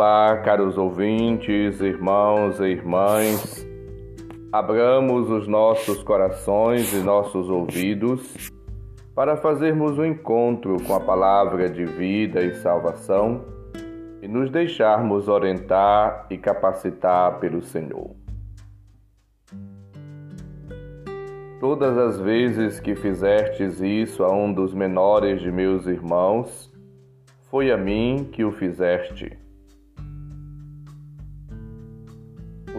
Olá, caros ouvintes, irmãos e irmãs. Abramos os nossos corações e nossos ouvidos para fazermos um encontro com a palavra de vida e salvação e nos deixarmos orientar e capacitar pelo Senhor. Todas as vezes que fizestes isso a um dos menores de meus irmãos, foi a mim que o fizeste.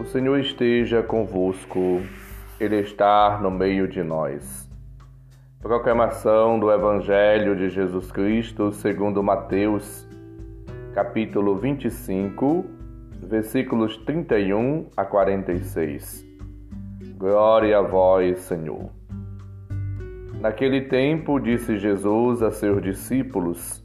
O Senhor esteja convosco, Ele está no meio de nós. Proclamação do Evangelho de Jesus Cristo segundo Mateus, capítulo 25, versículos 31 a 46. Glória a vós, Senhor. Naquele tempo disse Jesus a seus discípulos: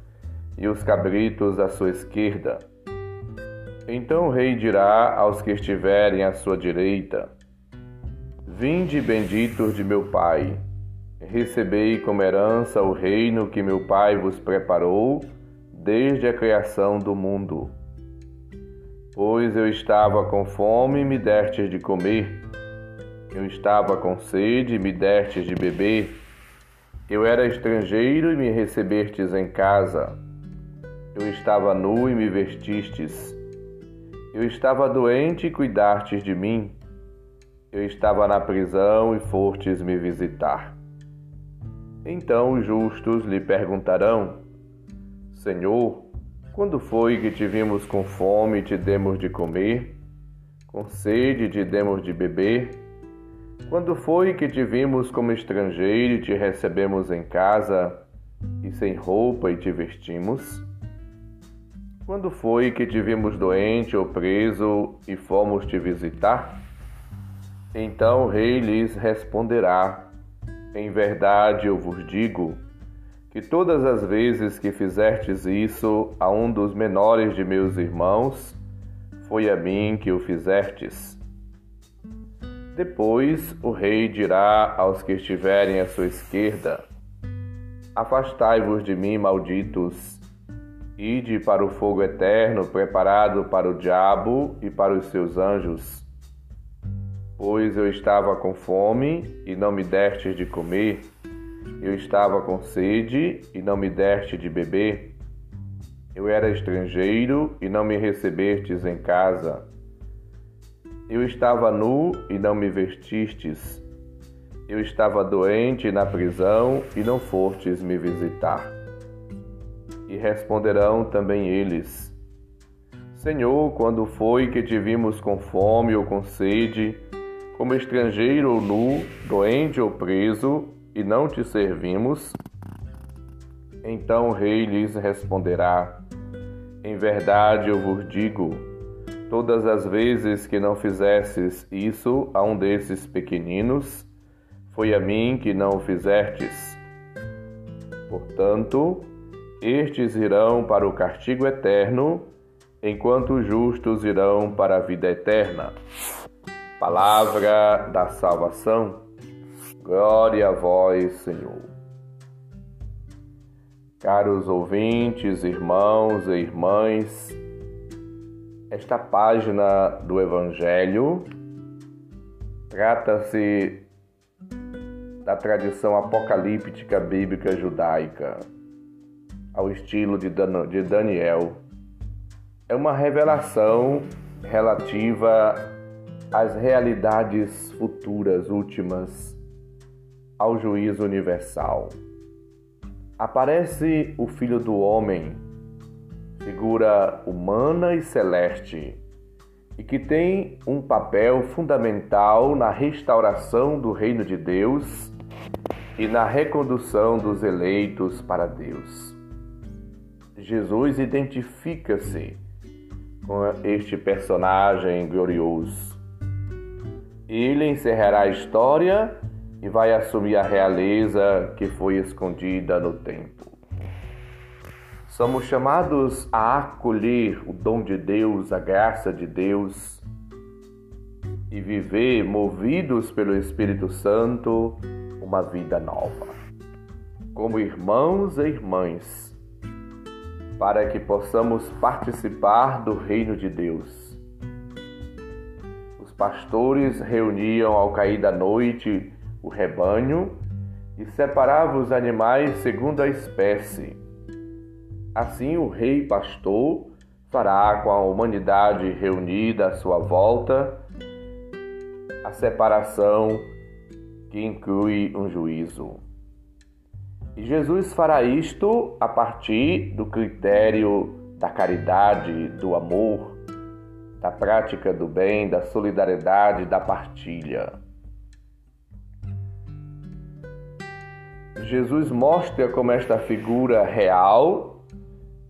e os cabritos à sua esquerda. Então o rei dirá aos que estiverem à sua direita: Vinde benditos de meu Pai, recebei como herança o reino que meu Pai vos preparou desde a criação do mundo. Pois eu estava com fome e me destes de comer, eu estava com sede e me destes de beber, eu era estrangeiro e me recebestes em casa. Eu estava nu e me vestistes. Eu estava doente e cuidastes de mim. Eu estava na prisão e fostes me visitar. Então os justos lhe perguntarão: Senhor, quando foi que te vimos com fome e te demos de comer? Com sede e te demos de beber? Quando foi que te vimos como estrangeiro e te recebemos em casa, e sem roupa e te vestimos? Quando foi que te vimos doente ou preso e fomos te visitar? Então o rei lhes responderá: Em verdade eu vos digo que todas as vezes que fizertes isso a um dos menores de meus irmãos, foi a mim que o fizertes. Depois o rei dirá aos que estiverem à sua esquerda: Afastai-vos de mim, malditos Ide para o fogo eterno preparado para o diabo e para os seus anjos. Pois eu estava com fome e não me deste de comer, eu estava com sede e não me deste de beber, eu era estrangeiro e não me recebestes em casa, eu estava nu e não me vestistes, eu estava doente na prisão e não fostes me visitar. E responderão também eles: Senhor, quando foi que te vimos com fome ou com sede, como estrangeiro ou nu, doente ou preso, e não te servimos? Então o rei lhes responderá: Em verdade eu vos digo, todas as vezes que não fizestes isso a um desses pequeninos, foi a mim que não o fizertes. Portanto, estes irão para o castigo eterno, enquanto os justos irão para a vida eterna. Palavra da salvação. Glória a vós, Senhor. Caros ouvintes, irmãos e irmãs, esta página do Evangelho trata-se da tradição apocalíptica bíblica judaica ao estilo de Daniel. É uma revelação relativa às realidades futuras últimas, ao juízo universal. Aparece o Filho do Homem, figura humana e celeste, e que tem um papel fundamental na restauração do reino de Deus e na recondução dos eleitos para Deus. Jesus identifica-se com este personagem glorioso. Ele encerrará a história e vai assumir a realeza que foi escondida no tempo. Somos chamados a acolher o dom de Deus, a graça de Deus e viver movidos pelo Espírito Santo uma vida nova. Como irmãos e irmãs, para que possamos participar do reino de Deus. Os pastores reuniam ao cair da noite o rebanho e separavam os animais segundo a espécie. Assim, o rei pastor fará com a humanidade reunida à sua volta a separação que inclui um juízo. E Jesus fará isto a partir do critério da caridade, do amor, da prática do bem, da solidariedade, da partilha. Jesus mostra como esta figura real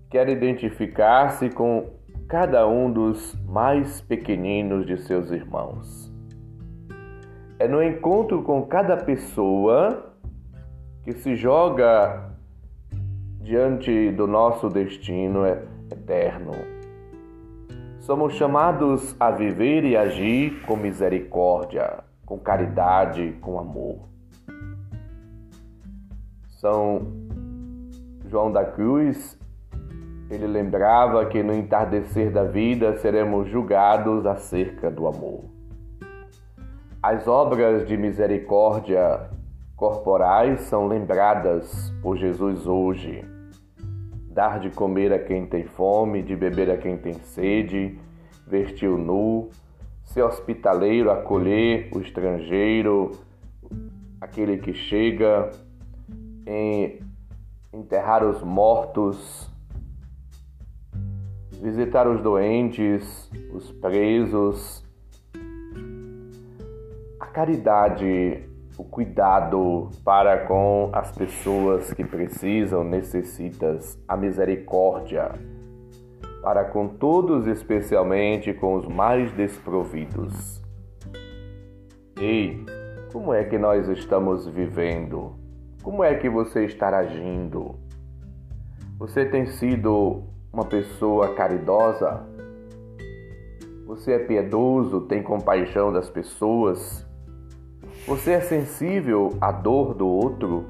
quer identificar-se com cada um dos mais pequeninos de seus irmãos. É no encontro com cada pessoa que se joga diante do nosso destino eterno. Somos chamados a viver e agir com misericórdia, com caridade, com amor. São João da Cruz, ele lembrava que no entardecer da vida seremos julgados acerca do amor. As obras de misericórdia corporais são lembradas por Jesus hoje. Dar de comer a quem tem fome, de beber a quem tem sede, vestir o nu, ser hospitaleiro, acolher o estrangeiro, aquele que chega, em enterrar os mortos, visitar os doentes, os presos. A caridade, o cuidado para com as pessoas que precisam, necessitam, a misericórdia para com todos, especialmente com os mais desprovidos. Ei, como é que nós estamos vivendo? Como é que você está agindo? Você tem sido uma pessoa caridosa? Você é piedoso, tem compaixão das pessoas? Você é sensível à dor do outro?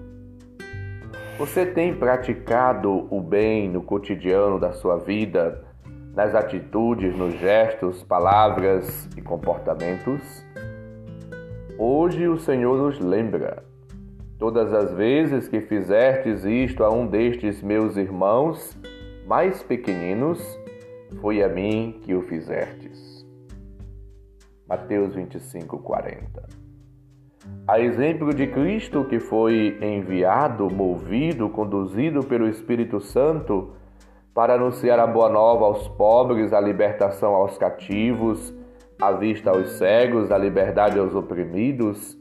Você tem praticado o bem no cotidiano da sua vida, nas atitudes, nos gestos, palavras e comportamentos? Hoje o Senhor nos lembra Todas as vezes que fizertes isto a um destes meus irmãos mais pequeninos, foi a mim que o fizertes. Mateus 25, 40. A exemplo de Cristo que foi enviado, movido, conduzido pelo Espírito Santo para anunciar a boa nova aos pobres, a libertação aos cativos, a vista aos cegos, a liberdade aos oprimidos,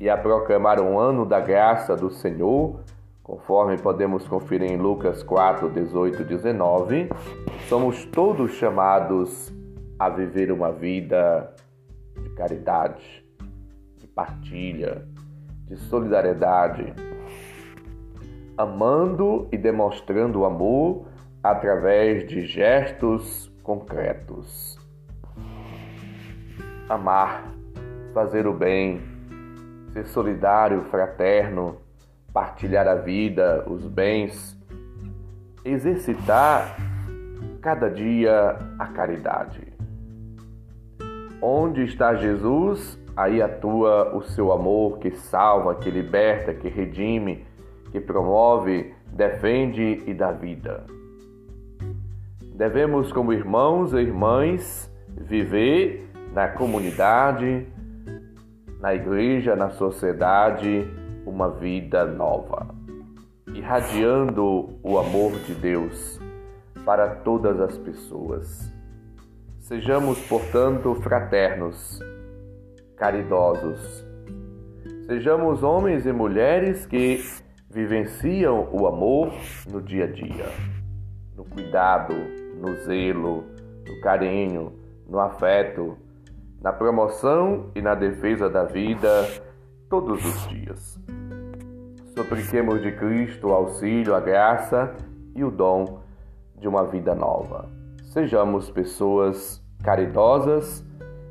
e a proclamar um ano da graça do Senhor, conforme podemos conferir em Lucas 4, 18 e 19, somos todos chamados a viver uma vida de caridade, de partilha, de solidariedade, amando e demonstrando o amor através de gestos concretos. Amar, fazer o bem, ser solidário, fraterno, partilhar a vida, os bens, exercitar cada dia a caridade. Onde está Jesus, aí atua o seu amor que salva, que liberta, que redime, que promove, defende e dá vida. Devemos, como irmãos e irmãs, viver na comunidade, na igreja, na sociedade, uma vida nova, irradiando o amor de Deus para todas as pessoas. Sejamos, portanto, fraternos, caridosos. Sejamos homens e mulheres que vivenciam o amor no dia a dia, no cuidado, no zelo, no carinho, no afeto, na promoção e na defesa da vida todos os dias. Supliquemos de Cristo o auxílio, a graça e o dom de uma vida nova. Sejamos pessoas caridosas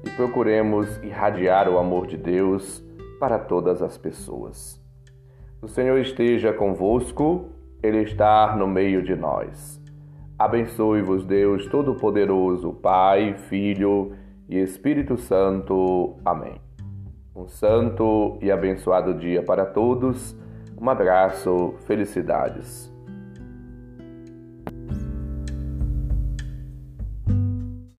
e procuremos irradiar o amor de Deus para todas as pessoas. O Senhor esteja convosco, Ele está no meio de nós. Abençoe-vos, Deus Todo-Poderoso, Pai, Filho e Espírito Santo. Amém. Um santo e abençoado dia para todos. Um abraço, felicidades.